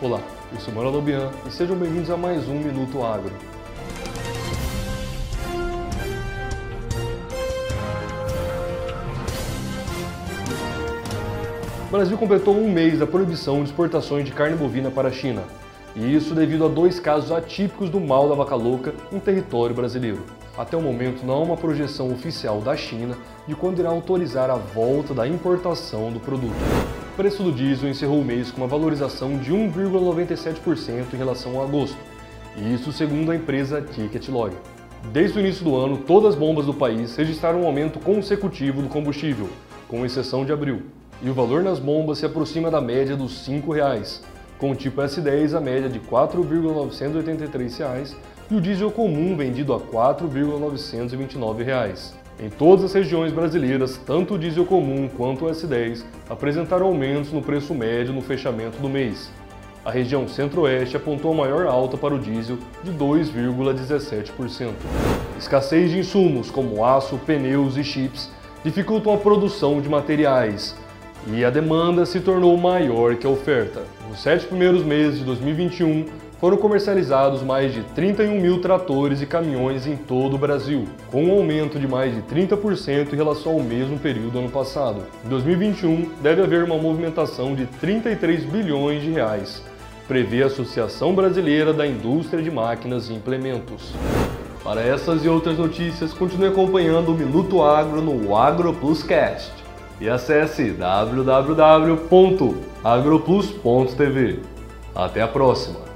Olá, eu sou Manuel Lobian e sejam bem-vindos a mais um Minuto Agro. O Brasil completou um mês da proibição de exportações de carne bovina para a China. E isso devido a dois casos atípicos do mal da vaca louca em território brasileiro. Até o momento não há uma projeção oficial da China de quando irá autorizar a volta da importação do produto. Preço do diesel encerrou o mês com uma valorização de 1,97% em relação a agosto, isso segundo a empresa Ticketlog. Desde o início do ano, todas as bombas do país registraram um aumento consecutivo do combustível, com exceção de abril. E o valor nas bombas se aproxima da média dos R$ 5,00, com o tipo S10 a média de R$ 4,983 e o diesel comum vendido a R$ 4,929. Em todas as regiões brasileiras, tanto o diesel comum quanto o S10 apresentaram aumentos no preço médio no fechamento do mês. A região Centro-Oeste apontou a maior alta para o diesel de 2,17%. Escassez de insumos como aço, pneus e chips dificultam a produção de materiais, e a demanda se tornou maior que a oferta. Nos sete primeiros meses de 2021, foram comercializados mais de 31 mil tratores e caminhões em todo o Brasil, com um aumento de mais de 30% em relação ao mesmo período do ano passado. Em 2021, deve haver uma movimentação de 33 bilhões de reais, prevê a Associação Brasileira da Indústria de Máquinas e Implementos. Para essas e outras notícias, continue acompanhando o Minuto Agro no AgroPlusCast e acesse www.agroplus.tv. Até a próxima!